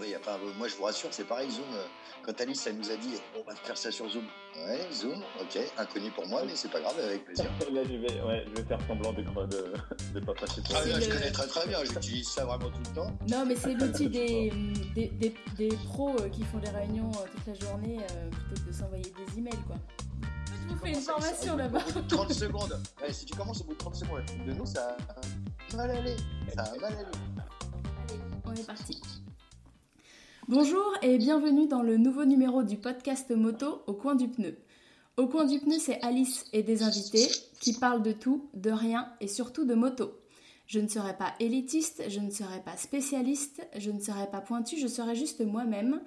Oui, enfin, moi je vous rassure, c'est pareil, Zoom. euh, Quand Alice, elle nous a dit, on va faire ça sur Zoom. Ouais, Zoom, ok, inconnu pour moi, mais c'est pas grave, avec plaisir. Là, je vais, ouais, je vais faire semblant de de, de pas passer pour Ah, là, je connais très très bien, j'utilise ça vraiment tout le temps. Non, mais c'est l'outil des, des, des, des pros euh, qui font des réunions euh, toute la journée euh, plutôt que de s'envoyer des emails, quoi. Je vous fais une formation là-bas. Au bout de 30 secondes. Ouais, si tu commences au bout de 30 secondes, de nous, ça a mal allé. Ça a mal allé. Allez, on est parti. Bonjour et bienvenue dans le nouveau numéro du podcast moto Au coin du pneu. Au coin du pneu, c'est Alice et des invités qui parlent de tout, de rien et surtout de moto. Je ne serai pas élitiste, je ne serai pas spécialiste, je ne serai pas pointu, je serai juste moi-même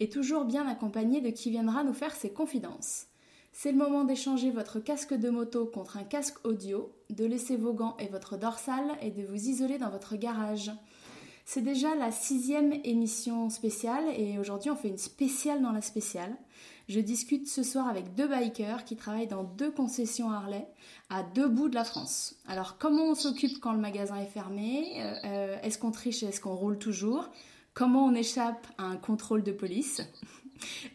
et toujours bien accompagnée de qui viendra nous faire ses confidences. C'est le moment d'échanger votre casque de moto contre un casque audio, de laisser vos gants et votre dorsale et de vous isoler dans votre garage. C'est déjà la sixième émission spéciale et aujourd'hui on fait une spéciale dans la spéciale. Je discute ce soir avec deux bikers qui travaillent dans deux concessions Harley à deux bouts de la France. Alors comment on s'occupe quand le magasin est fermé? Euh, euh, Est-ce qu'on triche? Est-ce qu'on roule toujours? Comment on échappe à un contrôle de police?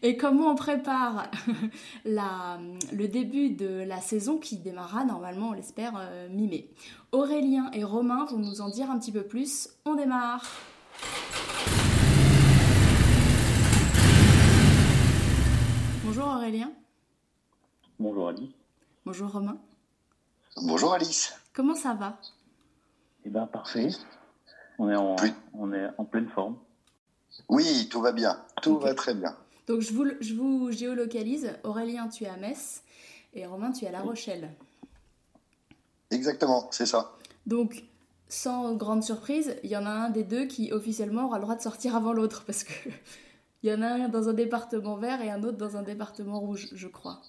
Et comment on prépare la- le début de la saison qui démarrera normalement, on l'espère, euh, mi-mai. Aurélien et Romain vont nous en dire un petit peu plus. On démarre Bonjour Aurélien. Bonjour Ali. Bonjour Romain. Bonjour Alice. Comment ça va? Eh ben parfait. On est en, Oui. on est en pleine forme. Oui, tout va bien. Tout va très bien. Donc je vous, je vous géolocalise. Aurélien, tu es à Metz et Romain, tu es à La Rochelle. Exactement, c'est ça. Donc, sans grande surprise, il y en a un des deux qui officiellement aura le droit de sortir avant l'autre parce que il y en a un dans un département vert et un autre dans un département rouge, je crois.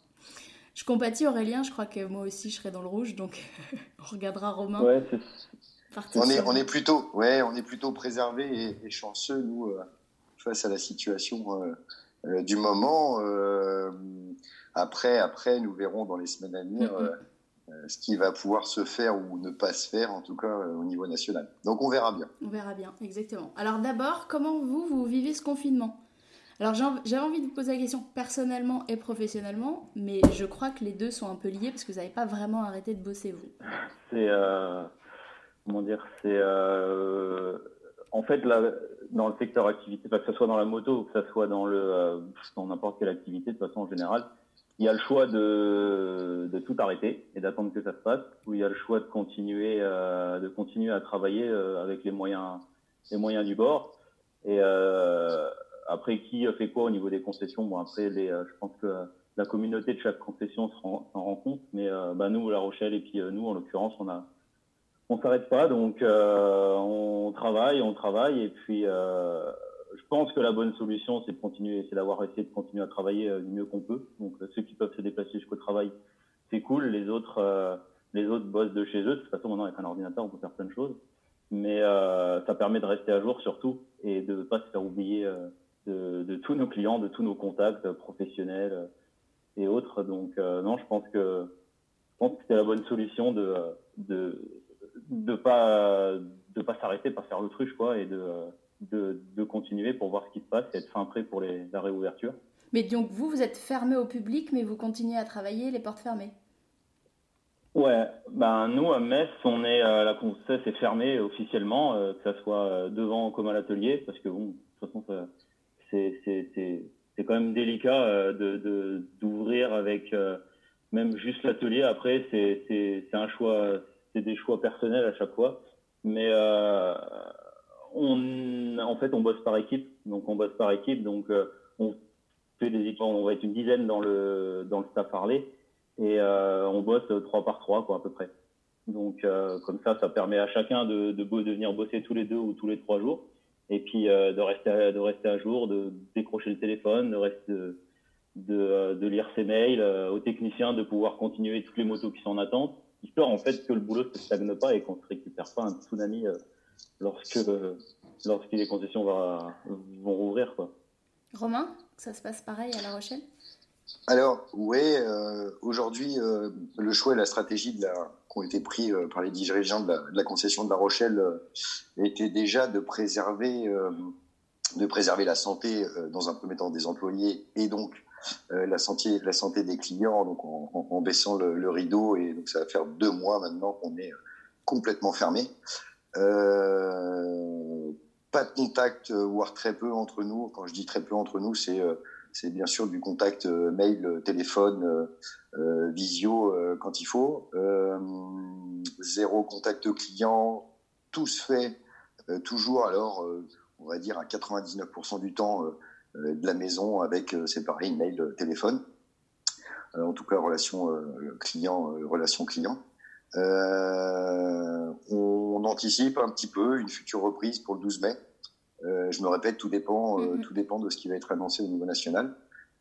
Je compatis Aurélien, je crois que moi aussi je serai dans le rouge, donc on regardera Romain Ouais, c'est. On est, sur- on est plutôt, ouais, on est plutôt préservés et, et chanceux nous euh, face à la situation euh, du moment. Euh, après, après, nous verrons dans les semaines à venir Mhm. euh, euh, ce qui va pouvoir se faire ou ne pas se faire, en tout cas euh, au niveau national. Donc on verra bien. On verra bien, exactement. Alors d'abord, comment vous, vous vivez ce confinement? Alors j'avais envie de vous poser la question personnellement et professionnellement, mais je crois que les deux sont un peu liés parce que vous n'avez pas vraiment arrêté de bosser vous. c'est euh, comment dire, c'est euh, en fait là dans le secteur activité, que ce soit dans la moto ou que ce soit dans le euh, dans n'importe quelle activité de façon générale, il y a le choix de, de tout arrêter et d'attendre que ça se passe, ou il y a le choix de continuer euh, de continuer à travailler euh, avec les moyens les moyens du bord. Et euh, après qui fait quoi au niveau des concessions? Bon après les, euh, je pense que la communauté de chaque concession s'en rend, compte, mais euh, bah, nous, La Rochelle, et puis nous, en l'occurrence, on a, on s'arrête pas, donc euh, on travaille, on travaille, et puis euh, je pense que la bonne solution, c'est de continuer, c'est d'avoir essayé de continuer à travailler euh, du mieux qu'on peut. Donc euh, ceux qui peuvent se déplacer jusqu'au travail, c'est cool. Les autres, euh, les autres bossent de chez eux. De toute façon, maintenant avec un ordinateur, on peut faire plein de choses, mais euh, ça permet de rester à jour surtout et de ne pas se faire oublier de, de tous nos clients, de tous nos contacts professionnels. et autres. Donc non, je pense que je pense que c'est la bonne solution de de de pas de pas s'arrêter, pas faire l'autruche quoi, et de, de de continuer pour voir ce qui se passe et être fin prêt pour les, la réouverture. Mais donc vous, vous êtes fermé au public, mais vous continuez à travailler les portes fermées? Ouais, ben nous à Metz, on est euh, la concession est fermée officiellement, euh, que ça soit euh, devant comme à l'atelier, parce que bon, de toute façon, c'est c'est c'est c'est quand même délicat euh, de de d'ouvrir avec euh, même juste l'atelier. Après, c'est c'est c'est un choix, c'est des choix personnels à chaque fois, mais euh, on en fait on bosse par équipe, donc on bosse par équipe, donc euh, on fait des équipes, on va être une dizaine dans le dans le staff Harley. Et euh, on bosse trois par trois quoi à peu près. Donc comme ça, ça permet à chacun de, de, venir bosser tous les deux ou tous les trois jours, et puis de rester à, de rester jour, de décrocher le téléphone, de rester de, de, lire ses mails, aux techniciens de pouvoir continuer toutes les motos qui sont en attente, histoire en fait que le boulot ne se stagne pas et qu'on ne se récupère pas un tsunami euh, lorsque euh, lorsque les concessions va, vont rouvrir quoi. Romain, ça se passe pareil à La Rochelle? Alors, oui, euh, aujourd'hui, euh, le choix et la stratégie de la, qui ont été pris euh, par les dirigeants de la, de la concession de La Rochelle euh, était déjà de préserver euh, de préserver la santé dans un premier temps des employés et donc la, santé, la santé des clients, donc en, baissant le, rideau. Et donc ça va faire deux mois maintenant qu'on est complètement fermé. pas de contact, voire très peu entre nous. Quand je dis très peu entre nous, c'est c'est bien sûr du contact euh, mail, euh, téléphone, euh, visio quand il faut. zéro contact client, tout se fait toujours alors, on va dire à 99% du temps de la maison avec, c'est pareil, mail, téléphone. en tout cas, relation client, relation client. on anticipe un petit peu une future reprise pour le 12 mai. Euh, je me répète, tout dépend, euh, mm-hmm. tout dépend de ce qui va être annoncé au niveau national.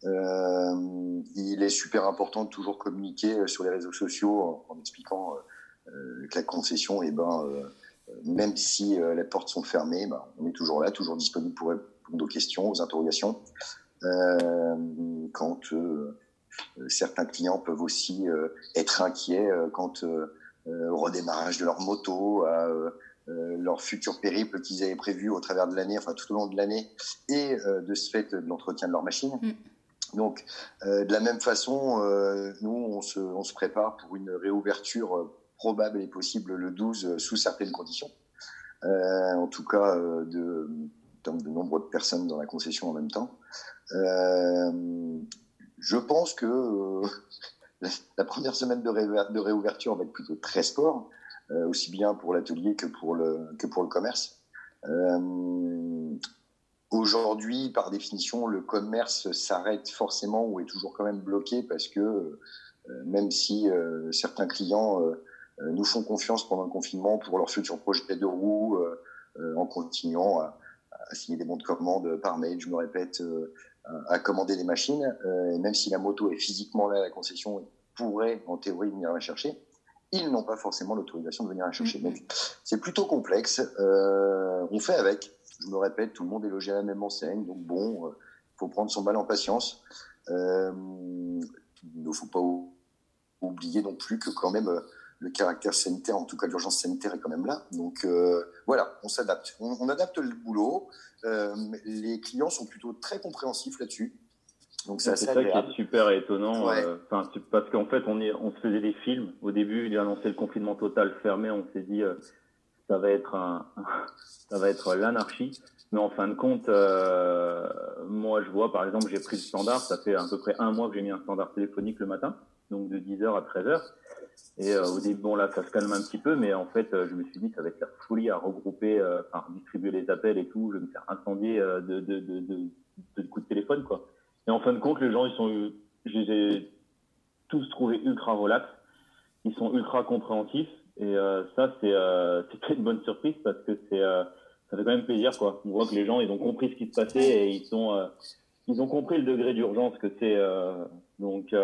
Euh, il est super important de toujours communiquer sur les réseaux sociaux en, expliquant que la concession, eh ben, même si les portes sont fermées, ben, on est toujours là, toujours disponible pour répondre aux questions, aux interrogations. quand certains clients peuvent aussi être inquiets quand au redémarrage de leur moto, à euh, leur futur périple qu'ils avaient prévu au travers de l'année, enfin tout au long de l'année, et euh, de ce fait de l'entretien de leur machine. Mm. Donc, euh, de la même façon, nous, on se, on se, prépare pour une réouverture probable et possible le 12 sous certaines conditions. en tout cas, de, de nombre de personnes dans la concession en même temps. je pense que la, première semaine de, réouverture va être plutôt très sport. Euh, aussi bien pour l'atelier que pour le que pour le commerce. Euh, aujourd'hui, par définition, le commerce s'arrête forcément ou est toujours quand même bloqué parce que euh, même si certains clients nous font confiance pendant le confinement pour leur futur projet de roue en continuant à, signer des bons de commande par mail, je me répète, à commander des machines. et même si la moto est physiquement là à la concession, pourrait en théorie venir la chercher ils n'ont pas forcément l'autorisation de venir la chercher. Donc, c'est plutôt complexe. Euh, on fait avec. Je me répète, tout le monde est logé à la même enseigne. Donc, bon, il euh, faut prendre son mal en patience. Euh, il ne faut pas oublier non plus que quand même le caractère sanitaire, en tout cas l'urgence sanitaire est quand même là. Donc voilà, on s'adapte. on, adapte le boulot. les clients sont plutôt très compréhensifs là-dessus. Donc c'est ça qui est super étonnant. Euh, parce qu'en fait, on, est, on se faisait des films. Au début, il a annoncé le confinement total fermé. On s'est dit, euh, ça va être un, ça va être l'anarchie. Mais en fin de compte, euh, moi, je vois, par exemple, j'ai pris le standard. Ça fait à peu près un mois que j'ai mis un standard téléphonique le matin, donc de 10h à 13h. Et au début, bon, là, ça se calme un petit peu, mais en fait, je me suis dit, ça va être la folie à regrouper, à distribuer les appels et tout. Je vais me faire incendier de, de, de, coups de téléphone, quoi. Et en fin de compte, les gens, ils sont, je les ai tous trouvés ultra relax. Ils sont ultra compréhensifs. Et euh, ça, c'est euh, une bonne surprise parce que c'est euh, ça fait quand même plaisir. Quoi. On voit que les gens, ils ont compris ce qui se passait et ils, sont, euh, ils ont compris le degré d'urgence que c'est. Euh, donc,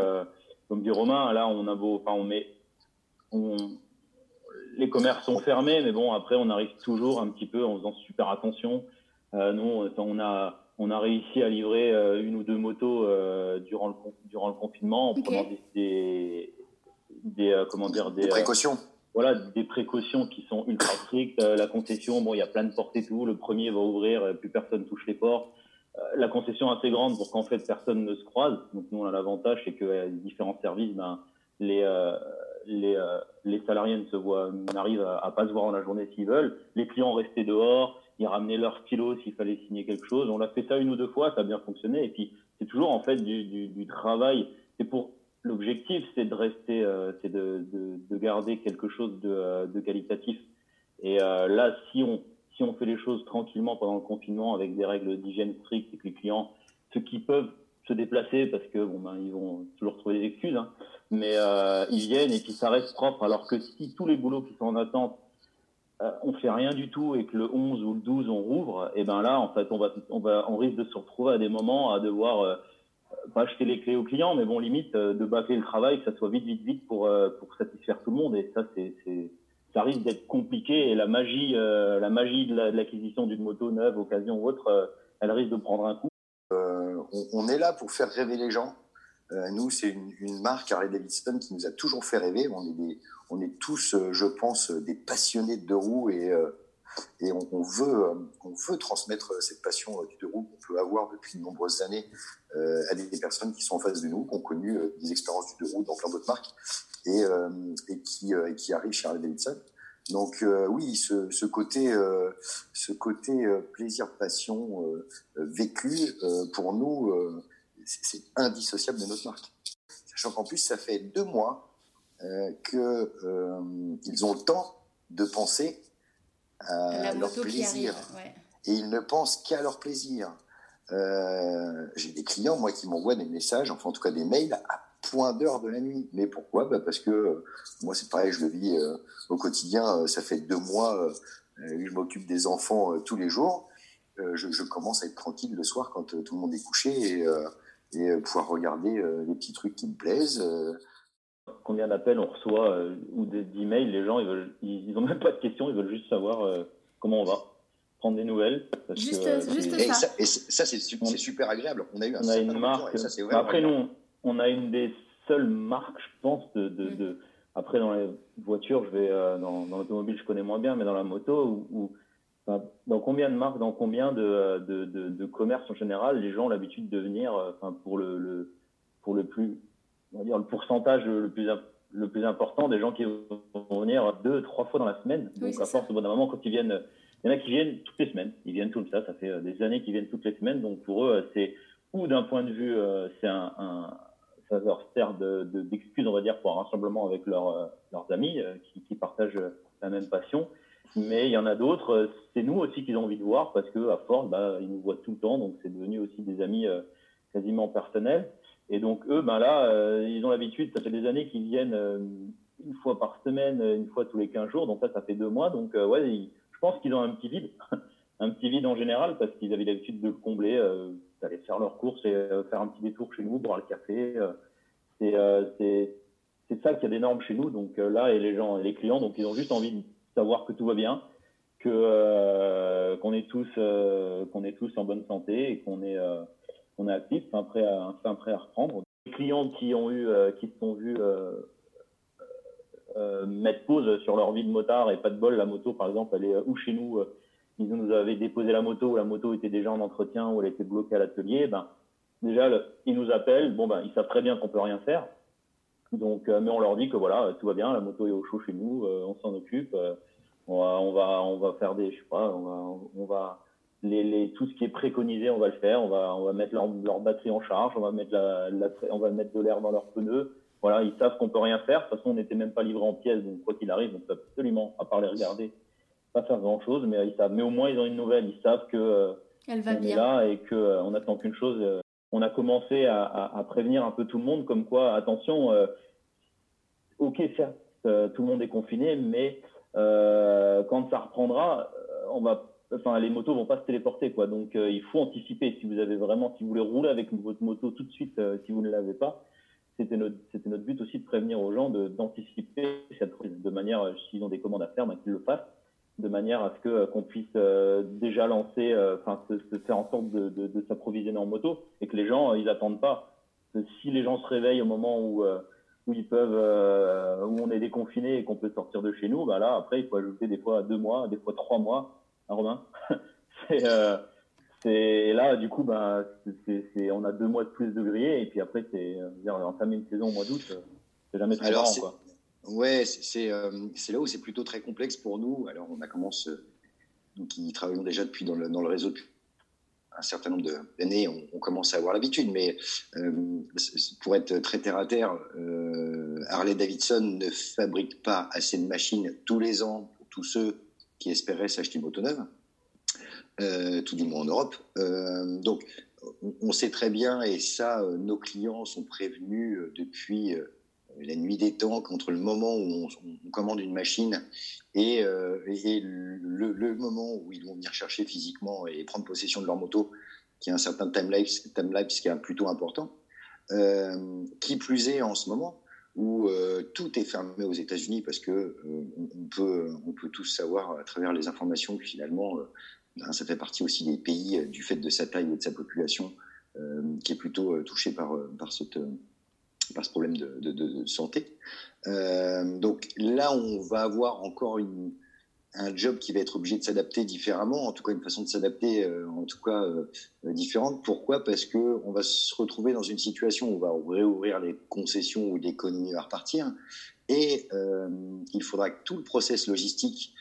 comme dit Romain, là, on a beau, enfin, on met, on, les commerces sont fermés, mais bon, après, on arrive toujours un petit peu en faisant super attention. nous, on a on a réussi à livrer euh, une ou deux motos euh, durant, le, durant le confinement en prenant des, des, euh, comment dire, des, précautions. voilà, des précautions qui sont ultra strictes. la concession, bon, il y a plein de portes et tout. Le premier va ouvrir, plus personne touche les portes. la concession est assez grande pour qu'en fait personne ne se croise. Donc nous, on a l'avantage, c'est que les différents services, ben, les, les, les salariés ne se voient, n'arrivent à, à, pas se voir en la journée s'ils veulent. Les clients restent dehors ils ramenaient leur stylo s'il fallait signer quelque chose. On a fait ça une ou deux fois, ça a bien fonctionné. Et puis, c'est toujours en fait du, travail. C'est pour l'objectif, c'est de rester, euh, c'est de, de, de, garder quelque chose de, euh, qualitatif. Et euh, là, si on si on fait les choses tranquillement pendant le confinement avec des règles d'hygiène strictes et que les clients, ceux qui peuvent se déplacer parce que bon ben ils vont toujours trouver des excuses, hein, mais euh, ils viennent et puis ça reste propre. Alors que si tous les boulots qui sont en attente euh, on fait rien du tout et que le 11 ou le 12 on rouvre, et ben là en fait on va on va on risque de se retrouver à des moments à devoir euh, pas acheter les clés aux clients, mais bon limite euh, de bâcler le travail, que ça soit vite vite vite pour pour satisfaire tout le monde et ça c'est ça risque d'être compliqué et la magie la magie de l'acquisition d'une moto neuve occasion ou autre, elle risque de prendre un coup. On, est là pour faire rêver les gens. Nous c'est une, marque Harley Davidson qui nous a toujours fait rêver. On est tous, euh, je pense, des passionnés de roues et, euh, on, veut, transmettre cette passion du deux roues qu'on peut avoir depuis de nombreuses années à des, personnes qui sont en face de nous, qui ont connu des expériences du deux roues dans plein d'autres marques et, qui, arrivent chez Harley Davidson. Donc oui, ce, ce côté, ce côté plaisir, passion vécu pour nous, c'est indissociable de notre marque. Sachant qu'en plus, ça fait deux mois euh, qu'ils euh, ont le temps de penser à leur plaisir. Et ils ne pensent qu'à leur plaisir. Euh, j'ai des clients, moi, qui m'envoient des messages, enfin en tout cas des mails, à point d'heure de la nuit. Mais pourquoi? Bah Parce que moi, c'est pareil, je le vis au quotidien. ça fait deux mois je m'occupe des enfants tous les jours. Je, je, commence à être tranquille le soir quand tout le monde est couché et, et pouvoir regarder les petits trucs qui me plaisent combien d'appels on reçoit euh, ou d'emails, les gens, ils veulent, ils, ont même pas de questions, ils veulent juste savoir euh, comment on va, prendre des nouvelles. juste, euh, ça. Et ça, c'est super agréable. On a eu un on a une marque. après, nous, on a une des seules marques, je pense, de, de, mm. de après, dans les voitures, je vais dans, dans l'automobile, je connais moins bien, mais dans la moto, ou dans combien de marques, dans combien de, de, de, de commerces en général, les gens ont l'habitude de venir, enfin, pour le, le, pour le plus on va dire, le pourcentage le plus, le plus important des gens qui vont venir deux, trois fois dans la semaine. Donc, à force, au bout d'un moment, quand ils viennent, il y en a qui viennent toutes les semaines. Ils viennent tout ça. Ça fait euh, des années qu'ils viennent toutes les semaines. Donc, pour eux, euh, c'est, ou d'un point de vue, euh, c'est un, un, ça leur sert de, d'excuse, on va dire, pour un rassemblement avec leurs, leurs amis qui, qui partagent la même passion. Mais il y en a d'autres, c'est nous aussi qu'ils ont envie de voir parce que à force, bah, ils nous voient tout le temps, donc c'est devenu aussi des amis quasiment personnels. Et donc eux, ben là, euh, ils ont l'habitude, ça fait des années qu'ils viennent euh, une fois par semaine, une fois tous les 15 jours, donc ça, ça fait deux mois. Donc euh, ouais, je pense qu'ils ont un petit vide, un petit vide en général, parce qu'ils avaient l'habitude de le combler, d'aller faire leurs courses et faire un petit détour chez nous, boire le café. c'est c'est ça qu'il y a d'énorme chez nous. Donc là, et les gens, les clients, donc ils ont juste envie savoir que tout va bien, que qu'on est tous qu'on est tous en bonne santé et qu'on est on est actif, c'est un prêt à, prêt à reprendre. Les clients qui ont eu, euh, qui se sont vus euh, euh, mettre pause sur leur vie de motard et pas de bol, la moto par exemple, elle est ou chez nous, ils nous avaient déposé la moto, ou la moto était déjà en entretien, ou elle était bloquée à l'atelier, ben, déjà, ils nous appellent, bon, ben, ils savent très bien qu'on peut rien faire. Donc, mais on leur dit que voilà, tout va bien, la moto est au chaud chez nous, on s'en occupe, on va, on va, on va faire des, je sais pas, on va, on va les, tout ce qui est préconisé, on va le faire. On va, on va mettre leur, leur batterie en charge, on va mettre, la, on va mettre de l'air dans leurs pneus. Voilà, ils savent qu'on peut rien faire. De toute façon, on n'était même pas livré en pièces, donc quoi qu'il arrive, on peut absolument, à part les regarder, pas faire grand chose. Mais ils savent. Mais au moins, ils ont une nouvelle. Ils savent que euh, Elle va on est là et que euh, on n'attend qu'une chose. Euh, on a commencé à, à, à, prévenir un peu tout le monde, comme quoi, attention, ok, certes, tout le monde est confiné, mais quand ça reprendra, on va enfin les motos vont pas se téléporter quoi. Donc euh, il faut anticiper. Si vous avez vraiment, si vous voulez rouler avec votre moto tout de suite, euh, si vous ne l'avez pas, c'était notre, c'était notre but aussi de prévenir aux gens de, d'anticiper cette prise, de manière, euh, s'ils ont des commandes à faire, ben, qu'ils le fassent, de manière à ce que qu'on puisse déjà lancer, enfin se, faire en sorte de, de, de, s'approvisionner en moto et que les gens ils attendent pas. Si les gens se réveillent au moment où où ils peuvent, où on est déconfiné et qu'on peut sortir de chez nous, ben là après il faut ajouter des fois deux mois, des fois trois mois Hein, Romain? Euh, c'est là, du coup, ben, c'est on a deux mois de plus de grillé, et puis après, c'est entamer une saison au mois d'août, euh, c'est jamais très Alors, quoi. Ouais, c'est euh, là où c'est plutôt très complexe pour nous. Alors, on a commencé, nous qui travaillons déjà depuis dans le, dans le réseau depuis un certain nombre d'années, on, commence à avoir l'habitude, mais pour être très terre à terre, Harley Davidson ne fabrique pas assez de machines tous les ans pour tous ceux qui espéraient s'acheter une moto neuve, euh, tout du moins en Europe. Euh, donc, on, sait très bien, et ça, euh, nos clients sont prévenus depuis la nuit des temps, contre le moment où on, commande une machine et, le, moment où ils vont venir chercher physiquement et prendre possession de leur moto, qui a un certain time-lapse time qui est plutôt important. qui plus est en ce moment, où euh, tout est fermé aux États-Unis parce que euh, on, peut, on peut tous savoir à travers les informations que finalement, euh, ben, ça fait partie aussi des pays du fait de sa taille et de sa population qui est plutôt touché par, par, cette, par ce problème de, santé. donc là, on va avoir encore un job qui va être obligé de s'adapter différemment, en tout cas une façon de s'adapter, en tout cas différente. Pourquoi? Parce que on va se retrouver dans une situation où on va réouvrir les concessions où l'économie va repartir, et il faudra que tout le process logistique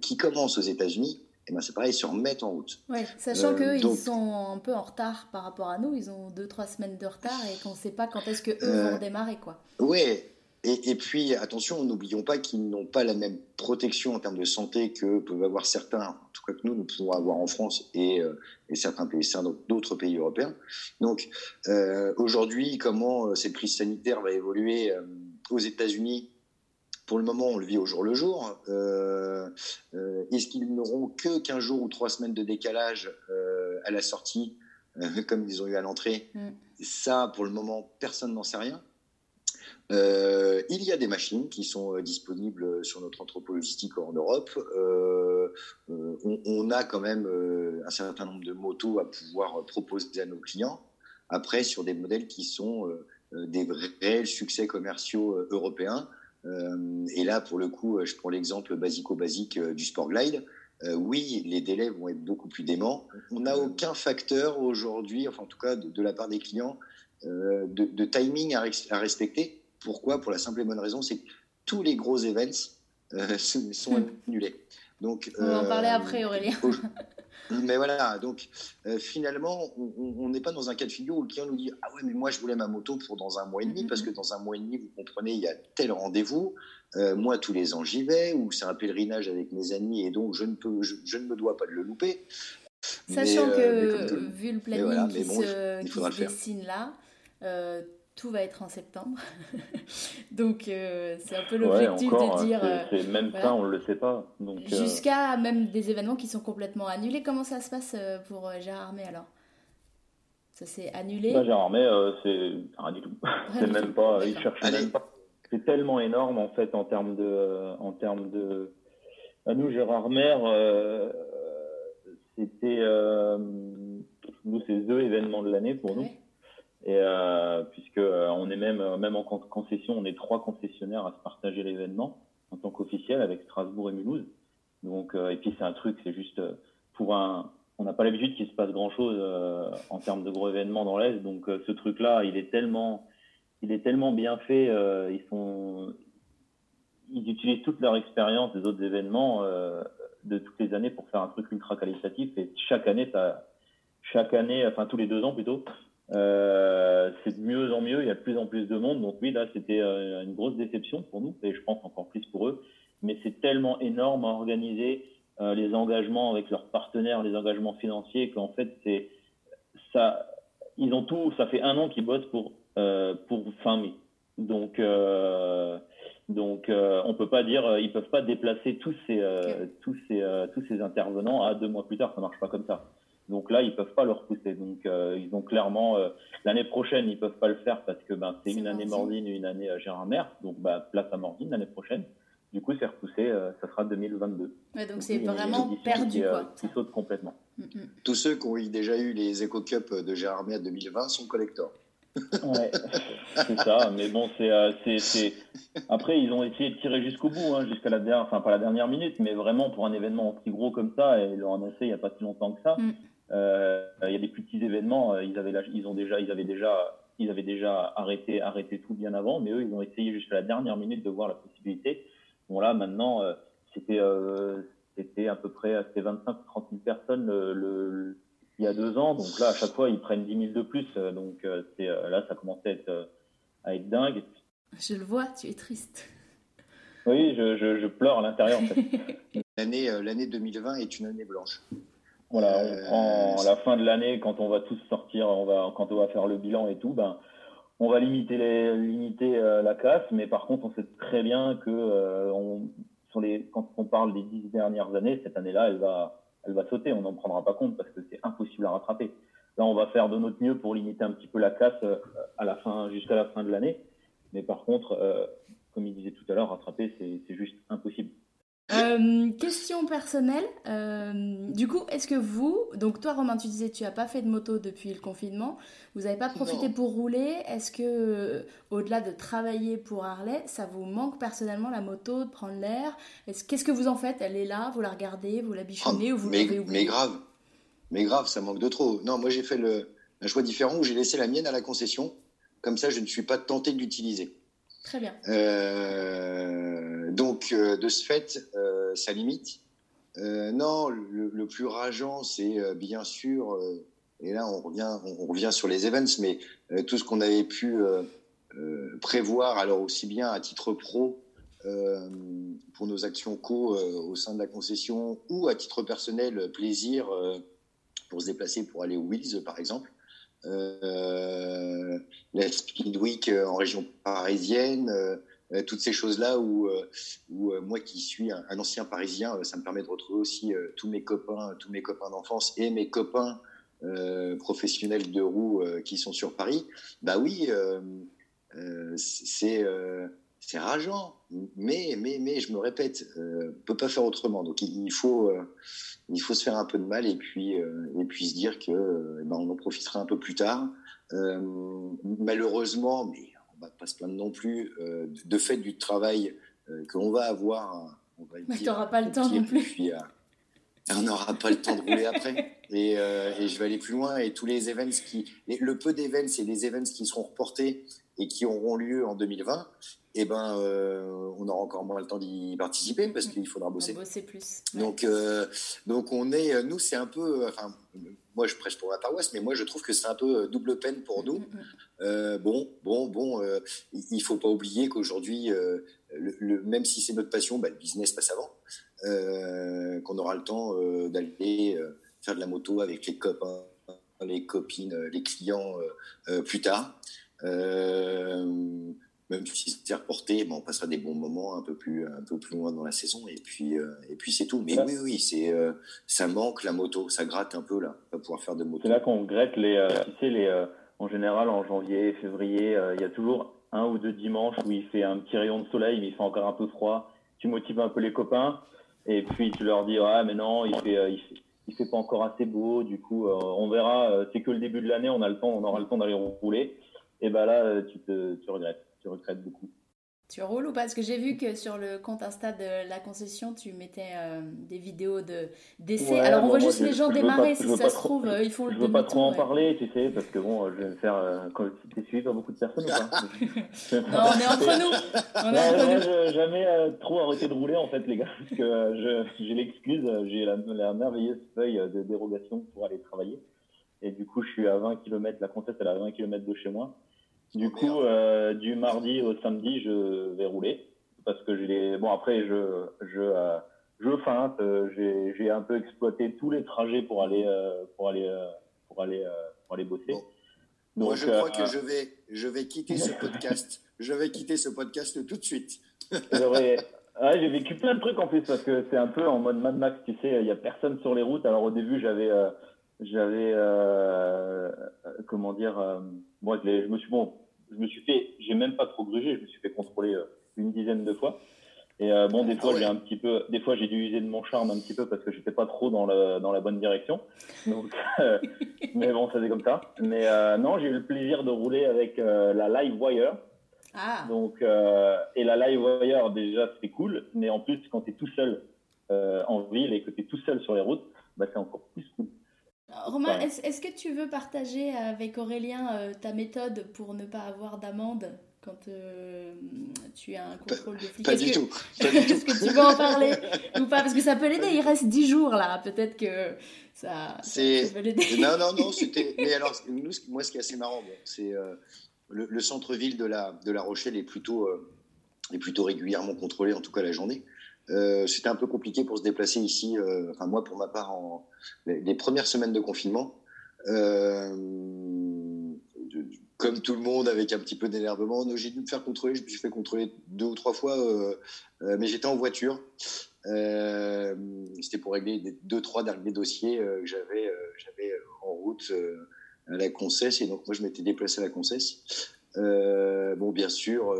qui commence aux États-Unis et ben c'est pareil, se remettent en route. Ouais, sachant euh, qu'ils sont un peu en retard par rapport à nous, ils ont deux trois semaines de retard et qu'on ne sait pas quand est-ce que eux vont euh, démarrer quoi. Ouais. Et, et puis attention, n'oublions pas qu'ils n'ont pas la même protection en termes de santé que peuvent avoir certains, en tout cas que nous nous pouvons avoir en France et, euh, et certains pays, d'autres pays européens. Donc aujourd'hui, comment cette crise sanitaire va évoluer aux États-Unis pour le moment, on le vit au jour le jour. Euh, euh, est-ce qu'ils n'auront que 15 jours ou 3 semaines de décalage euh, à la sortie, comme ils ont eu à l'entrée? Mm. Ça, pour le moment, personne n'en sait rien. il y a des machines qui sont disponibles sur notre entrepôt logistique en Europe. On, on, a quand même un certain nombre de motos à pouvoir proposer à nos clients. Après, sur des modèles qui sont des réels succès commerciaux européens. Euh, et là, pour le coup, je prends l'exemple basico-basique euh, du Sport Glide. Euh, oui, les délais vont être beaucoup plus déments. On n'a aucun facteur aujourd'hui, enfin en tout cas de, la part des clients, de, timing à, respecter. Pourquoi? Pour la simple et bonne raison, c'est que tous les gros events sont annulés. Donc, on va en parler après, Aurélien. Mais voilà, donc euh, finalement, on n'est pas dans un cas de figure où le client nous dit Ah ouais, mais moi je voulais ma moto pour dans un mois et demi, parce que dans un mois et demi, vous comprenez, il y a tel rendez-vous. Euh, moi, tous les ans, j'y vais, ou c'est un pélerinage avec mes amis, et donc je ne, peux, je, ne me dois pas de le louper. Sachant euh, que, vu le planning qui, se, qui se dessine là, tout va être en septembre. Donc euh, c'est un peu l'objectif de dire. C'est euh, même ça, on ne le sait pas. Euh, Jusqu'à même des événements qui sont complètement annulés. Comment ça se passe pour Gérard Armé alors? Ça s'est annulé? Bah, Gérard Armé, c'est rien du tout. c'est même pas. Il cherche même pas. C'est tellement énorme en fait en termes de. En termes de... À nous, Gérard Mer, c'était. nous, c'est deux événements de l'année pour nous. Et euh, puisque euh, on est même même en concession, on est trois concessionnaires à se partager l'événement en tant qu'officiel avec Strasbourg et Mulhouse. Donc euh, et puis c'est un truc, c'est juste euh, pour un, on n'a pas l'habitude qu'il se passe grand chose en termes de gros événements dans l'est. Donc ce truc-là, il est tellement, il est tellement bien fait. ils sont, ils utilisent toute leur expérience des autres événements de toutes les années pour faire un truc ultra qualitatif. Et chaque année, ça, chaque année, enfin tous les deux ans plutôt, euh, c'est de mieux en mieux, il y a de plus en plus de monde. Donc oui, là, c'était euh, une grosse déception pour nous, et je pense encore plus pour eux. Mais c'est tellement énorme à organiser euh, les engagements avec leurs partenaires, les engagements financiers, qu'en fait, c'est ça. Ils ont tout. Ça fait un an qu'ils bossent pour pour fin mai. Donc donc on peut pas dire, ils peuvent pas déplacer tous ces tous ces tous ces intervenants à deux mois plus tard. Ça marche pas comme ça. Donc là, ils peuvent pas le repousser. Donc euh, ils ont clairement euh, l'année prochaine, ils peuvent pas le faire parce que ben c'est une année Mordine et une année euh, Gérard Mer. Donc bah, place à Mordine l'année prochaine. Du coup, c'est repoussé, ça sera 2022. Ouais, donc c'est vraiment perdu quoi. Qui saute complètement. Mm, mm. Tous ceux qui ont déjà eu les Eco Cup de Gérard Mer 2020 sont collecteurs. ouais, c'est ça. Mais bon, c'est, c'est, après ils ont essayé de tirer jusqu'au bout, hein, jusqu'à la dernière, enfin pas la dernière minute, mais vraiment pour un événement aussi gros comme ça, et ils l'ont annoncé il n'y a pas si longtemps que ça. Mm. Euh, il y a des plus petits événements, euh, ils avaient, ils ont déjà, ils avaient déjà, ils avaient déjà arrêté, arrêté tout bien avant, mais eux, ils ont essayé jusqu'à la dernière minute de voir la possibilité. Bon là, maintenant, euh, c'était, c'était à peu près, c'était 25 ou 30 000 personnes le, il y a deux ans. Donc là, à chaque fois, ils prennent 10 000 de plus. Donc c'est, là, ça commençait à être, à être dingue. Je le vois, tu es triste. Oui, je, je, je pleure à l'intérieur. En fait. l'année, l'année 2020 est une année blanche. Voilà, on euh, prend la fin de l'année quand on va tous sortir, on va quand on va faire le bilan et tout, ben on va limiter les, limiter euh, la casse, mais par contre on sait très bien que euh, on, sur les quand on parle des dix dernières années, cette année-là, elle va elle va sauter, on n'en prendra pas compte parce que c'est impossible à rattraper. Là, on va faire de notre mieux pour limiter un petit peu la casse à la fin jusqu'à la fin de l'année, mais par contre, comme il disait tout à l'heure, rattraper c'est juste impossible. Euh, question personnelle. Euh, du coup, est-ce que vous, donc toi Romain, tu disais tu n'as pas fait de moto depuis le confinement, vous n'avez pas profité pour rouler. Est-ce que, euh, au-delà de travailler pour Harley, ça vous manque personnellement la moto, de prendre l'air? Qu'est-ce que vous en faites? Elle est là, vous la regardez, vous la bichonnez ou vous mais, Mais grave, mais grave, ça manque de trop. Non, moi j'ai fait le, un choix différent où j'ai laissé la mienne à la concession. Comme ça, je ne suis pas tenté de l'utiliser. Très bien. Euh, donc, euh, de ce fait, euh, ça limite. non, le, plus rageant, c'est bien sûr, et là on revient, on, revient sur les events, mais tout ce qu'on avait pu prévoir, alors aussi bien à titre pro pour nos actions co au sein de la concession ou à titre personnel, plaisir pour se déplacer pour aller au Wills par exemple. Euh, la Speed Week euh, en région parisienne, euh, toutes ces choses-là où, où moi qui suis un, ancien Parisien, ça me permet de retrouver aussi tous mes copains, tous mes copains d'enfance et mes copains professionnels de roue qui sont sur Paris. Bah oui, c'est c'est rageant, mais, mais, mais je me répète, euh, on peut pas faire autrement. Donc il faut, euh, il faut se faire un peu de mal et puis, euh, et puis se dire que euh, ben, en profitera un peu plus tard. malheureusement, mais on va pas se plaindre non plus, de fait du travail que l'on va avoir, on va mais tu n'auras pas le temps non plus. Puis, on n'aura pas le temps de rouler après. Et, et, je vais aller plus loin. Et tous les events qui, le peu d'events et les events qui seront reportés et qui auront lieu en 2020, eh ben, euh, on aura encore moins le temps d'y participer parce qu'il faudra bosser. bosser plus. Donc, euh, donc on est, euh, nous, c'est un peu, enfin, moi je prêche pour ma paroisse, mais moi je trouve que c'est un peu double peine pour nous. Mm, mm, mm. bon, bon, bon, il faut pas oublier qu'aujourd'hui, le, même si c'est notre passion, bah, le business passe avant, qu'on aura le temps d'aller faire de la moto avec les copains, les copines, les clients plus tard. Euh, même si c'est reporté, bon, on passera des bons moments un peu plus, un peu plus loin dans la saison, et puis, euh, et puis c'est tout. Mais oui, oui, c'est, euh, ça manque la moto, ça gratte un peu là, pas pouvoir faire de moto. C'est là qu'on regrette les, euh, tu sais, les, en général en janvier, février, il y a toujours un ou deux dimanches où il fait un petit rayon de soleil, mais il fait encore un peu froid. Tu motives un peu les copains, et puis tu leur dis, ah, mais non, il fait, il fait, il fait pas encore assez beau, du coup, on verra. c'est que le début de l'année, on a le temps, on aura le temps d'aller rouler. Et ben là, tu te, tu regrettes tu regrettes beaucoup. Tu roules ou pas? Parce que j'ai vu que sur le compte Insta de la concession, tu mettais euh, des vidéos de d'essais. Alors on voit juste les gens démarrer, si ça se trouve, ils font le Je veux pas trop en parler, tu sais, parce que bon, je vais me faire. Euh, tu es suivi par beaucoup de personnes ou pas Non, on est entre nous. On est entre nous. Je jamais euh, trop arrêté de rouler en fait, les gars, parce que j'ai l'excuse, j'ai la, la, merveilleuse feuille de dérogation pour aller travailler. Et du coup, je suis à 20 km, la comtesse elle est à 20 km de chez moi. Du coup, euh, du mardi au samedi, je vais rouler parce que j'ai bon après je je euh, je feinte, euh, j'ai j'ai un peu exploité tous les trajets pour aller euh, pour aller pour aller pour aller bosser. Donc, Moi, je crois que je vais je vais quitter ce podcast. je vais quitter ce podcast tout de suite. Ouais, j'ai vécu plein de trucs en plus parce que c'est un peu en mode Mad Max, tu sais, il y a personne sur les routes. Alors au début, j'avais j'avais euh, comment dire euh, moi je, je, me suis bon je me suis fait j'ai même pas trop grugé je me suis fait contrôler euh, une dizaine de fois. Et bon des fois j'ai un petit peu des fois j'ai dû user de mon charme un petit peu parce que j'étais pas trop dans le dans la bonne direction. Donc mais bon ça c'est comme ça. Mais non j'ai eu le plaisir de rouler avec la Live Wire. Ah. donc et la Live Wire déjà c'est cool. Mais en plus quand tu es tout seul en ville et que tu es tout seul sur les routes bah c'est encore plus cool Romain, est-ce que tu veux partager avec Aurélien euh, ta méthode pour ne pas avoir d'amende quand euh, tu as un contrôle de flic? Pas du tout. Est-ce que tu veux en parler ou pas? Parce que ça peut l'aider. Il reste 10 jours là. Peut-être que ça, peut l'aider. Non, non, non. Mais alors, nous, moi, ce qui est assez marrant, c'est euh, le, centre-ville de la, de la Rochelle est plutôt, est plutôt régulièrement contrôlé, en tout cas la journée. Euh, c'était un peu compliqué pour se déplacer ici. Euh, enfin, moi, pour ma part, en, les, premières semaines de confinement, euh, comme tout le monde, avec un petit peu d'énervement, j'ai dû me faire contrôler. Je me suis fait contrôler deux ou trois fois, mais j'étais en voiture. C'était pour régler deux, trois derniers dossiers que j'avais, j'avais en route à la Concesse, et donc moi, je m'étais déplacé à la Concesse. bon, bien sûr,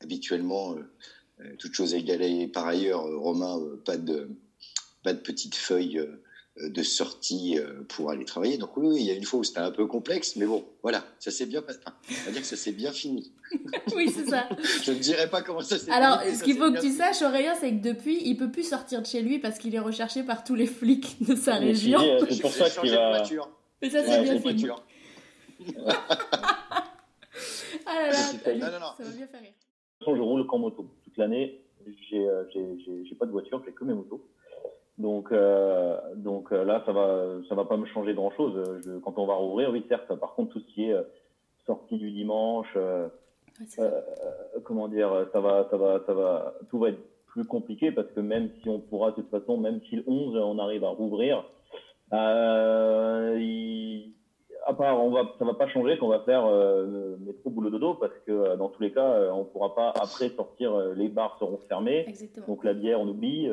habituellement toute chose égalée par ailleurs, Romain, pas de pas de petite feuille de sortie pour aller travailler. Donc oui, il y a une fois où c'était un peu complexe, mais bon, voilà, ça s'est bien passé. on va dire que ça s'est bien fini. oui, c'est ça. Je ne dirais pas comment ça s'est Alors, ce qu'il faut que tu saches, Aurélien, c'est que depuis, il peut plus sortir de chez lui parce qu'il est recherché par tous les flics de sa région. C'est pour ça qu'il va... Mais ça, c'est bien fini. ah là là, ça va bien faire rire. De toute façon, je roule qu'en moto. Toute l'année, j'ai pas de voiture, j'ai que mes motos. Donc, euh, donc euh, là, ça va, ça va pas me changer grand chose. quand on va rouvrir, oui, certes. Par contre, tout ce qui est euh, sortie du dimanche, euh, comment dire, ça va, ça va, ça va, tout va être plus compliqué parce que même si on pourra, de toute façon, même si le 11, on arrive à rouvrir, il, à part, on va, ça va pas changer qu'on va faire euh, métro boulot dodo parce que dans tous les cas, on pourra pas après sortir, les bars seront fermés, Exactement. donc la bière on oublie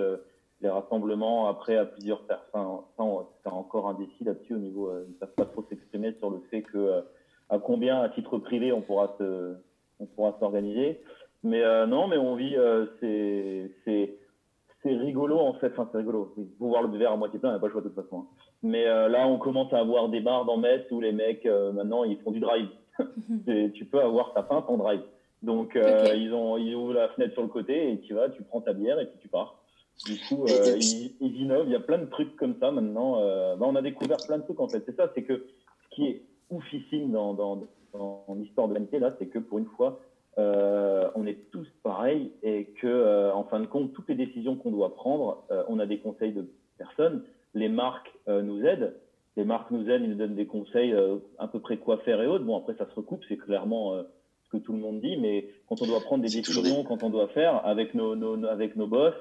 les rassemblements après à plusieurs personnes, c'est encore indécis là-dessus au niveau, euh, ils ne savent pas trop s'exprimer sur le fait que euh, à combien à titre privé on pourra se, on pourra s'organiser. Mais euh, non, mais on vit, c'est, c'est, c'est rigolo en fait, enfin c'est rigolo. Faut voir le verre à moitié plein, il n'y a pas le choix de toute façon. Hein. Mais là, on commence à avoir des bars dans Metz où les mecs maintenant ils font du drive. tu peux avoir ta faim en drive. Donc ils ont, ils ouvrent la fenêtre sur le côté et tu vas, tu prends ta bière et puis tu pars. Du coup, euh, ils, innovent. Il y a plein de trucs comme ça maintenant. Euh, bah, on a découvert plein de trucs en fait. C'est ça, c'est que ce qui est oufissime dans, dans, dans l'histoire de l'humanité là, c'est que pour une fois, euh, on est tous pareils et que, euh, en fin de compte, toutes les décisions qu'on doit prendre, euh, on a des conseils de personnes. Les marques nous aident. Les marques nous aident, ils nous donnent des conseils à peu près quoi faire et autres. Bon, après, ça se recoupe, c'est clairement ce que tout le monde dit, mais quand on doit prendre des décisions, quand on doit faire avec nos, nos avec nos boss,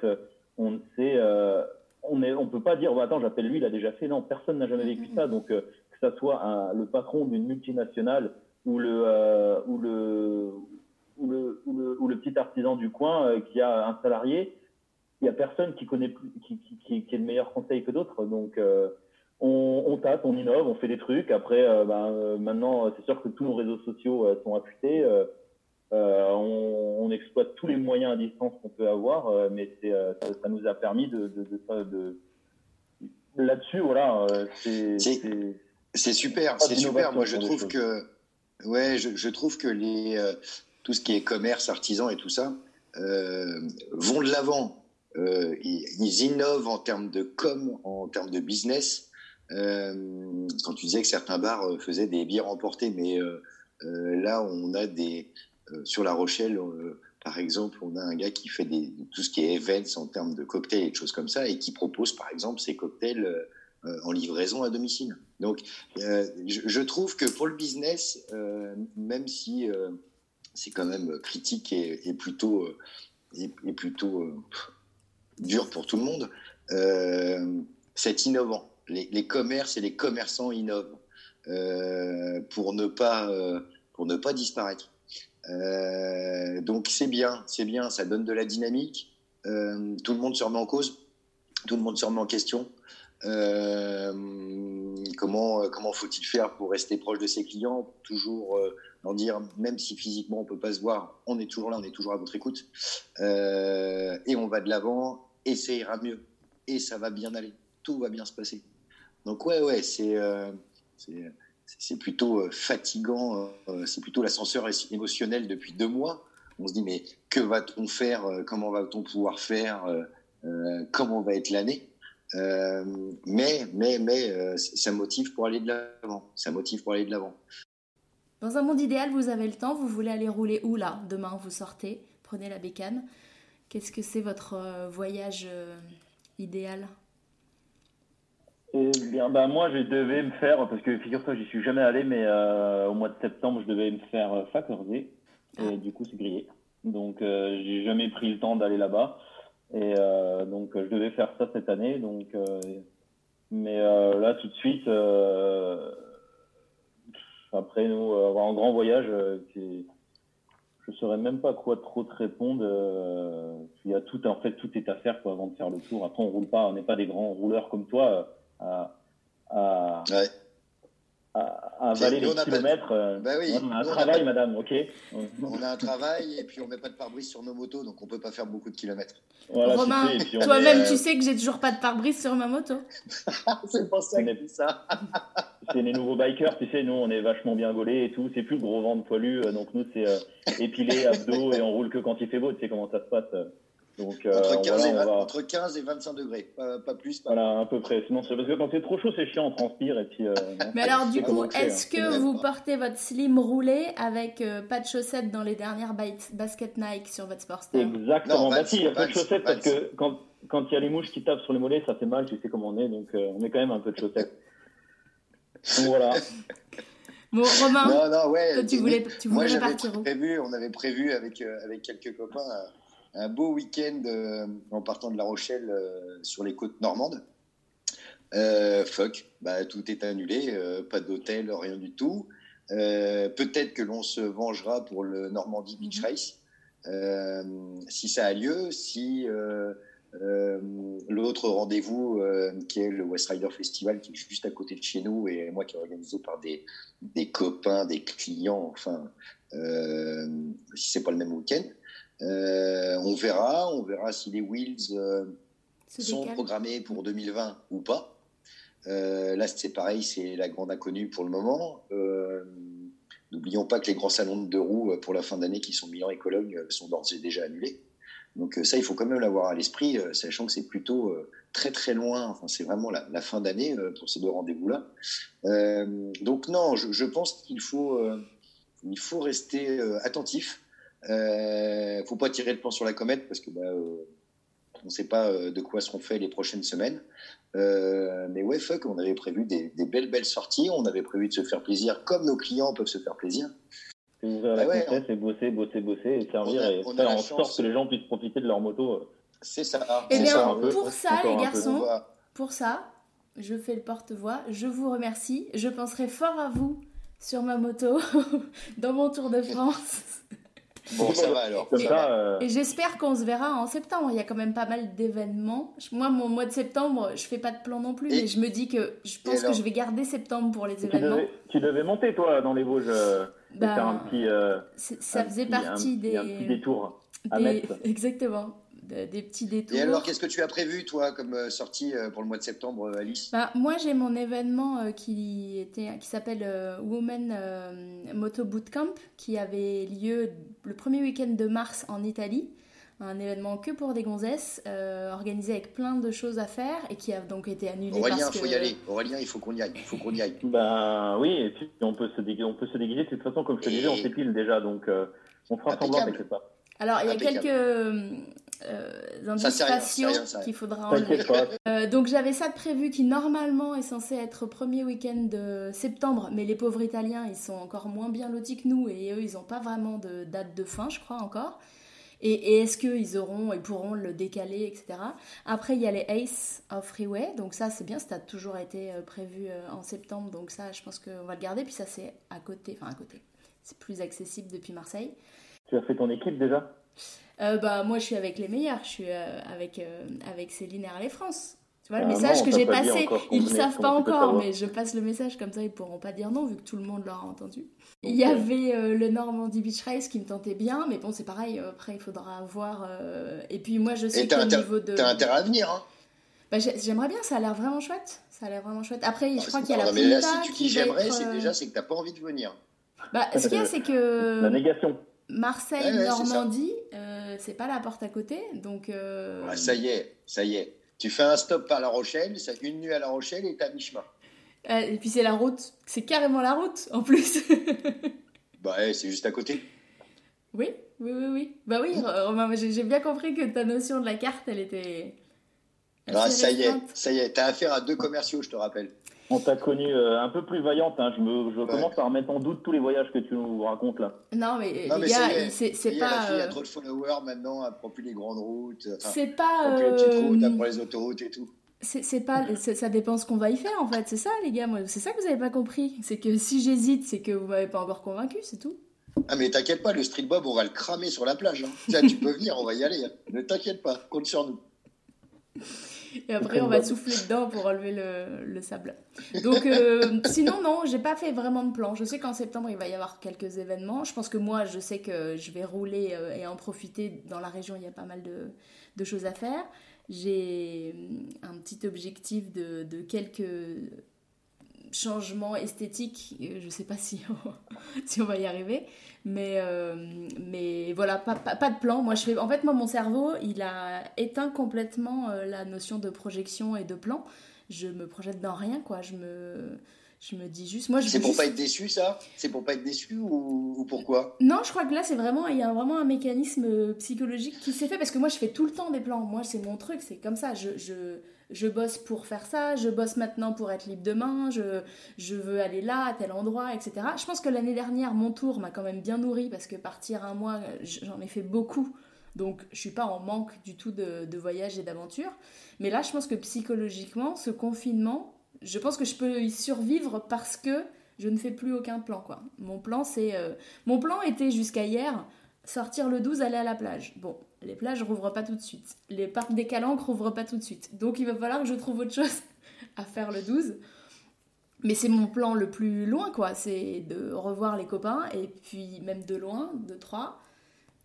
on sait, euh, on est, on peut pas dire, attends, j'appelle lui, il a déjà fait. Non, personne n'a jamais vécu ça. Donc, euh, que ça soit un, le patron d'une multinationale ou le, euh, ou le, ou le, ou le, ou le, petit artisan du coin qui a un salarié, il y a personne qui connaît qui, qui, qui, qui est meilleurs conseils que d'autres. Donc, on, on tâte, on innove, on fait des trucs. Après, ben, maintenant, c'est sûr que tous nos réseaux sociaux sont affûtés. Euh, on, on, exploite tous les moyens à distance qu'on peut avoir, euh, mais c'est, euh, ça, ça, nous a permis de, de, de, de là-dessus, voilà, c'est, c'est super, c'est super. Moi, je trouve que, ouais, je, je, trouve que les, tout ce qui est commerce, artisan et tout ça, euh, vont de l'avant. Euh, ils, innovent en termes de com, en termes de business. Euh, quand tu disais que certains bars faisaient des bières emportées, mais là, on a des, euh, sur La Rochelle, euh, par exemple, on a un gars qui fait tout ce qui est events en termes de cocktails et de choses comme ça, et qui propose, par exemple, ses cocktails euh, en livraison à domicile. Donc, je, trouve que pour le business, même si c'est quand même critique et, plutôt, et, plutôt dur pour tout le monde, c'est innovant. Les, commerces et les commerçants innovent pour ne pas pour ne pas disparaître. Euh, donc c'est bien, c'est bien, ça donne de la dynamique. Euh, tout le monde se remet en cause, tout le monde se remet en question. Euh, comment comment faut-il faire pour rester proche de ses clients Toujours euh, leur dire, même si physiquement on peut pas se voir, on est toujours là, on est toujours à votre écoute, euh, et on va de l'avant, et ça ira mieux, et ça va bien aller, tout va bien se passer. Donc ouais ouais c'est c'est c'est plutôt euh, fatigant, euh, c'est plutôt l'ascenseur émotionnel depuis deux mois. On se dit mais que va-t-on faire euh, Comment va-t-on pouvoir faire Comment va être l'année? Mais mais mais ça motive pour aller de l'avant. Ça motive pour aller de l'avant. Dans un monde idéal, vous avez le temps, vous voulez aller rouler où là? Demain, vous sortez, prenez la bécane. Qu'est-ce que c'est votre voyage idéal? Eh bien, bah, moi, je devais me faire, parce que figure-toi, j'y suis jamais allé, mais euh, au mois de septembre, je devais me faire euh, et ah. du coup, c'est grillé. Donc, euh, j'ai jamais pris le temps d'aller là-bas. Et euh, donc, je devais faire ça cette année. Donc, euh, mais euh, là, tout de suite, après nous avoir un grand voyage, qui, je saurais même pas quoi trop te répondre. il y a tout, en fait, tout est à faire avant de faire le tour. Après, on roule pas, on n'est pas des grands rouleurs comme toi à, avaler les kilomètres. Euh, bah oui, on a un travail, madame, ok On a un travail et puis on met pas de pare-brise sur nos motos, donc on peut pas faire beaucoup de kilomètres. Romain, toi-même, tu sais que j'ai toujours pas de pare-brise sur ma moto. c'est pour ça que ça. c'est les nouveaux bikers, tu sais, nous on est vachement bien gaulés et tout. C'est plus le gros ventre poilu, euh, donc nous c'est euh, épilé, abdos et on roule que quand il fait beau. Tu sais comment ça se passe. Donc, euh, entre, 15 et entre, 15 et 25 degrés, pas, plus. Pas voilà, à peu près. Sinon, parce que quand c'est trop chaud, c'est chiant, on transpire. Et puis, euh, Mais alors, du coup, est-ce hein. que vous portez votre slim roulé avec euh, pas de chaussettes dans les dernières basket Nike sur votre Sportster? Exactement. bah, si, il n'y a pas de chaussettes parce que quand, quand il y a les mouches qui tapent sur les mollets, ça fait mal, tu sais comment on est. Donc, on met quand même un peu de chaussettes. donc, voilà. Bon, Romain, non, non, ouais, toi, tu voulais, tu voulais moi, partir prévu, On avait prévu avec, avec quelques copains un beau week-end euh, en partant de La Rochelle euh, sur les côtes normandes. Euh, fuck, bah, tout est annulé, pas d'hôtel, rien du tout. Peut-être que l'on se vengera pour le Normandie Beach mhm. Race. si ça a lieu, si l'autre rendez-vous qui est le West Rider Festival qui est juste à côté de chez nous et moi qui est organisé par des, des copains, des clients, enfin, si c'est pas le même week-end. Euh, on verra, on verra si les Wheels euh, sont programmés pour 2020 ou pas. Euh, là, c'est pareil, c'est la grande inconnue pour le moment. N'oublions pas que les grands salons de deux roues pour la fin d'année qui sont Milan et Cologne sont d'ores et déjà annulés. Donc ça, il faut quand même l'avoir à l'esprit, sachant que c'est plutôt très très loin. Enfin, c'est vraiment la, fin d'année pour ces deux rendez-vous-là. donc non, je, je pense qu'il faut, il faut rester attentif. Euh, faut pas tirer le plan sur la comète parce que bah, euh, on ne sait pas euh, de quoi seront faits les prochaines semaines. Euh, mais ouais, fuck, on avait prévu des, belles belles sorties, on avait prévu de se faire plaisir comme nos clients peuvent se faire plaisir. C'est ouvrir la bah ouais, bosser, bosser, bosser et servir et faire en sorte que les gens puissent profiter de leur moto. C'est ça. Et eh bien, pour ça, les garçons, pour ça, je fais le porte-voix. Je vous remercie. Je penserai fort à vous sur ma moto dans mon Tour de France. Bon, ça va alors. Euh, et, j'espère qu'on se verra en septembre. Il y a quand même pas mal d'événements. Moi, mon mois de septembre, je fais pas de plan non plus, mais je me dis que je pense que je vais garder septembre pour les événements. Tu devais, monter, toi, dans les Vosges, euh, bah, faire un petit. Euh, ça faisait partie des. Un petit détour à Exactement des petits détours. Et alors, qu'est-ce que tu as prévu, toi, comme euh, sortie euh, pour le mois de septembre, euh, Alice? Bah, Moi, j'ai mon événement qui, était, qui s'appelle Women Moto Bootcamp, qui avait lieu le premier week-end de mars en Italie. Un événement que pour des gonzesses, organisé avec plein de choses à faire et qui a donc été annulé. Aurélien, il faut y aller. Aurélien, il faut qu'on y aille. Il faut qu'on y aille. Ben oui, et puis on peut se déguiser. On peut se déguiser. De toute façon, comme je te disais, on s'épile déjà, donc on fera semblant, quelque pas. Alors, il y a quelques euh, qu'il faudra enlever. Euh, donc j'avais ça de prévu qui normalement est censé être premier week-end de septembre, mais les pauvres Italiens ils sont encore moins bien lotis que nous et eux ils n'ont pas vraiment de date de fin je crois encore. Et, est-ce qu'ils auront, ils pourront le décaler, etc. Après, il y a les Ace of Freeway, donc ça c'est bien, ça a toujours été euh, prévu en septembre, donc ça je pense qu'on va le garder. Puis ça c'est à côté, enfin à côté, c'est plus accessible depuis Marseille. Tu as fait ton équipe déjà? Euh, bah, moi, je suis avec les meilleurs. Je suis euh, avec, euh, avec Céline et Harley France. Tu vois, le ah message que j'ai passé, ils ne savent pas encore, mais je passe le message comme ça, ils pourront pas dire non, vu que tout le monde l'aura entendu. Il y avait le Normandie Beach Race qui me tentait bien, mais bon, c'est pareil, après, il faudra voir. et puis, moi, je sais qu'au niveau de. T'as intérêt à venir, hein bah, J'aimerais bien, ça a l'air vraiment chouette. Ça a l'air vraiment chouette. Après, je crois qu'il y a la mais là, si tu dis j'aimerais, c'est déjà c'est que t'as pas envie de venir. Bah, ce qu'il y a, c'est que. La négation. Marseille, Normandie, euh, c'est pas la porte à côté, donc. Euh, ça y est, ça y est. Tu fais un stop à La Rochelle, ça une nuit à La Rochelle et t'es à mi-chemin. Euh, et puis c'est la route, c'est carrément la route en plus. bah c'est juste à côté. Oui, oui, oui, oui. Bah oui, Romain, j'ai bien compris que ta notion de la carte, elle était. Ah, ça y est, ça y est. T'as affaire à deux commerciaux, je te rappelle. On t'a connu euh, un peu plus vaillante. Hein. Je, me, je commence à remettre en doute tous les voyages que tu nous racontes là. Non, mais, les gars, c'est pas. Il y a euh, trop de followers maintenant, elle prend plus les grandes routes. c'est pas. les petites euh, routes, prend les autoroutes et tout. C'est pas, ça dépend ce qu'on va y faire en fait, c'est ça les gars, c'est ça que vous avez pas compris. C'est que si j'hésite, c'est que vous m'avez pas encore convaincu, c'est tout. Ah mais t'inquiète pas, le street bob, on va le cramer sur la plage. Hein. tu peux venir, on va y aller. Hein. Ne t'inquiète pas, compte sur nous. Et après, on va souffler dedans pour relever le, le sable. Donc, euh, sinon, non, j'ai pas fait vraiment de plan. Je sais qu'en septembre, il va y avoir quelques événements. Je pense que moi, je sais que je vais rouler euh, et en profiter. Dans la région, il y a pas mal de, de choses à faire. J'ai un petit objectif de, de quelques changement esthétique. Je ne sais pas si on, si on va y arriver. Mais, euh, mais voilà, pas, pas, de plan. Moi, je fais, en fait, moi, mon cerveau, il a éteint complètement euh, la notion de projection et de plan. Je me projette dans rien, quoi. Je me, je me dis juste. Moi, c'est pour pas être déçu, ça? C'est pour pas être déçu ou, pourquoi? Non, je crois que là, c'est vraiment. Il y a vraiment un mécanisme psychologique qui s'est fait parce que moi, je fais tout le temps des plans. Moi, c'est mon truc, c'est comme ça. je, je je bosse pour faire ça, je bosse maintenant pour être libre demain, je, je veux aller là, à tel endroit, etc. Je pense que l'année dernière, mon tour m'a quand même bien nourri parce que partir un mois, j'en ai fait beaucoup. Donc je suis pas en manque du tout de, de voyage et d'aventure. Mais là, je pense que psychologiquement, ce confinement, je pense que je peux y survivre parce que je ne fais plus aucun plan. Quoi. Mon plan, c'est, euh, mon plan était jusqu'à hier, sortir le 12, aller à la plage. Bon, les plages rouvrent pas tout de suite. Les parcs des calanques rouvrent pas tout de suite. Donc il va falloir que je trouve autre chose à faire le 12. Mais c'est mon plan le plus loin, quoi. C'est de revoir les copains, et puis même de loin, de trois.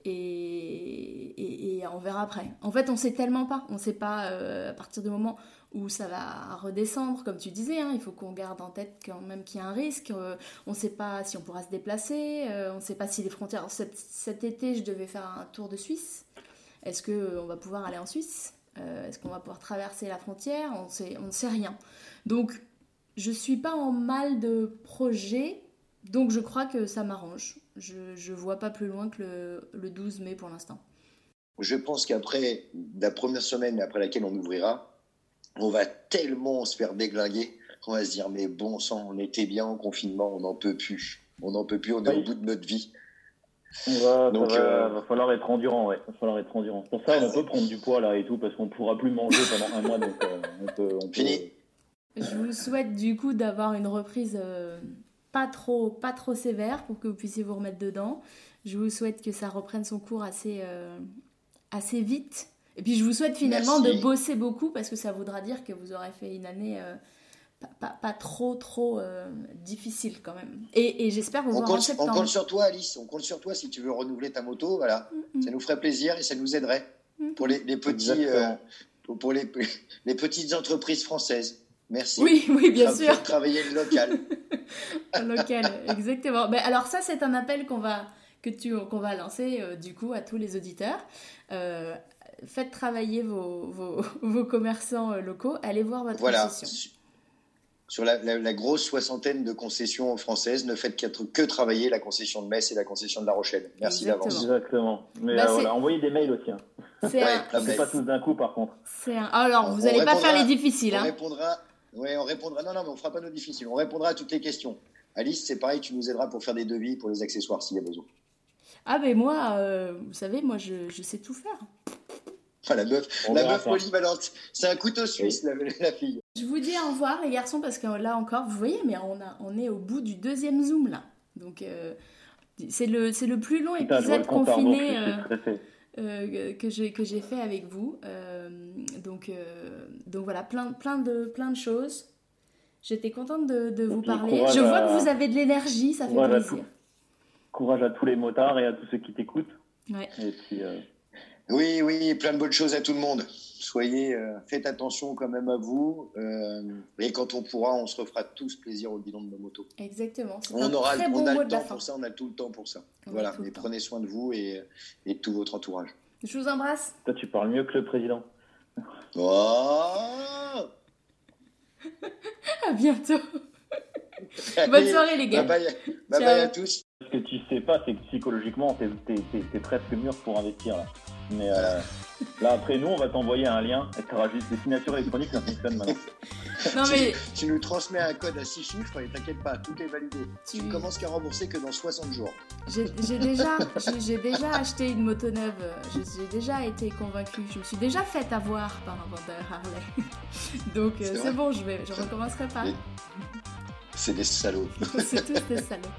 Et, et, on verra après. En fait, on sait tellement pas. On sait pas euh, à partir du moment où ça va redescendre, comme tu disais. Hein, il faut qu'on garde en tête quand même qu'il y a un risque. Euh, on ne sait pas si on pourra se déplacer. Euh, on ne sait pas si les frontières. Cet, été, je devais faire un tour de Suisse. Est-ce qu'on va pouvoir aller en Suisse? Est-ce qu'on va pouvoir traverser la frontière? On ne sait rien. Donc, je ne suis pas en mal de projet. Donc, je crois que ça m'arrange. Je ne vois pas plus loin que le 12 mai pour l'instant. Je pense qu'après la première semaine après laquelle on ouvrira, on va tellement se faire déglinguer qu'on va se dire mais bon sang, on était bien en confinement, on n'en peut plus. On n'en peut plus, on est au bout de notre vie. Va, Donc, va, euh, va, falloir être endurant, ouais. Va falloir être endurant. Pour ça, on peut prendre du poids là et tout parce qu'on pourra plus manger pendant un mois. Donc, euh, on peut, on Fini. Je vous souhaite du coup d'avoir une reprise euh, pas trop, pas trop sévère pour que vous puissiez vous remettre dedans. Je vous souhaite que ça reprenne son cours assez, assez vite et puis je vous souhaite finalement de bosser beaucoup parce que ça voudra dire que vous aurez fait une année euh, pas, pas, trop trop euh, difficile quand même. Et, et j'espère vous on voir compte, en septembre. On compte sur toi Alice, on compte sur toi si tu veux renouveler ta moto, voilà. Mm, mm. Ça nous ferait plaisir et ça nous aiderait mm. pour les, les petits, euh, pour les, les petites entreprises françaises. Merci. Oui, oui, bien sûr. Pour travailler le local. le local, exactement. Ben, alors ça, c'est un appel qu'on va que tu qu'on va lancer du coup à tous les auditeurs. Euh, faites travailler vos, vos, commerçants euh, locaux, allez voir votre voilà. concession. Sur la, grosse soixantaine de concessions françaises, ne faites que, travailler la concession de Metz et la concession de La Rochelle. Merci d'avance. Exactement. Mais bah, euh, voilà, envoyez des mails aussi. Hein. C'est pas tous d'un coup, par contre. Un... Alors, vous n'allez pas faire les difficiles. On hein. répondra. Ouais, on répondra. Non, non, mais on fera pas nos difficiles. On répondra à toutes les questions. Alice, c'est pareil, tu nous aideras pour faire des devis pour les accessoires s'il y a besoin. Ah, mais moi, euh, vous savez, moi, je, je sais tout faire la meuf, la meuf polyvalente. C'est un couteau suisse, la, fille. Je vous dis au revoir, les garçons, parce que là encore, vous voyez, mais on, a, on est au bout du deuxième zoom, là. Donc, euh, c'est le, le plus long épisode confiné euh, euh, que j'ai fait avec vous. donc, donc voilà, plein, plein, de, plein de choses. J'étais contente de, de vous parler. Je vois que vous avez de l'énergie, ça fait plaisir. Courage à tous les motards et à tous ceux qui t'écoutent. Ouais. Et puis, oui, oui, plein de bonnes choses à tout le monde. Soyez, euh, faites attention quand même à vous. Euh, et quand on pourra, on se refera tous plaisir au bilan de nos motos. Exactement. On aura, on a le temps pour ça, on a tout le temps pour ça. voilà, mais prenez soin de vous et, et, de tout votre entourage. Je vous embrasse. Toi, tu parles mieux que le président. Oh à bientôt. Bonne soirée, les gars. Bye bye, bye, bye à tous. Ce que tu sais pas, c'est que psychologiquement, t'es presque mûr pour investir là. Mais euh, là, après, nous, on va t'envoyer un lien et tu auras juste des signatures électroniques, ça fonctionne maintenant. Non, mais... tu, nous transmets un code à 6 chiffres et t'inquiète pas, tout est validé. Tu, ne commences qu'à rembourser que dans 60 jours. J'ai déjà, j'ai déjà acheté une moto neuve, j'ai déjà été convaincue, je me suis déjà fait avoir par un vendeur Harley. Donc euh, c'est bon, je, vais, je recommencerai pas. C'est des salauds. C'est tous des salauds.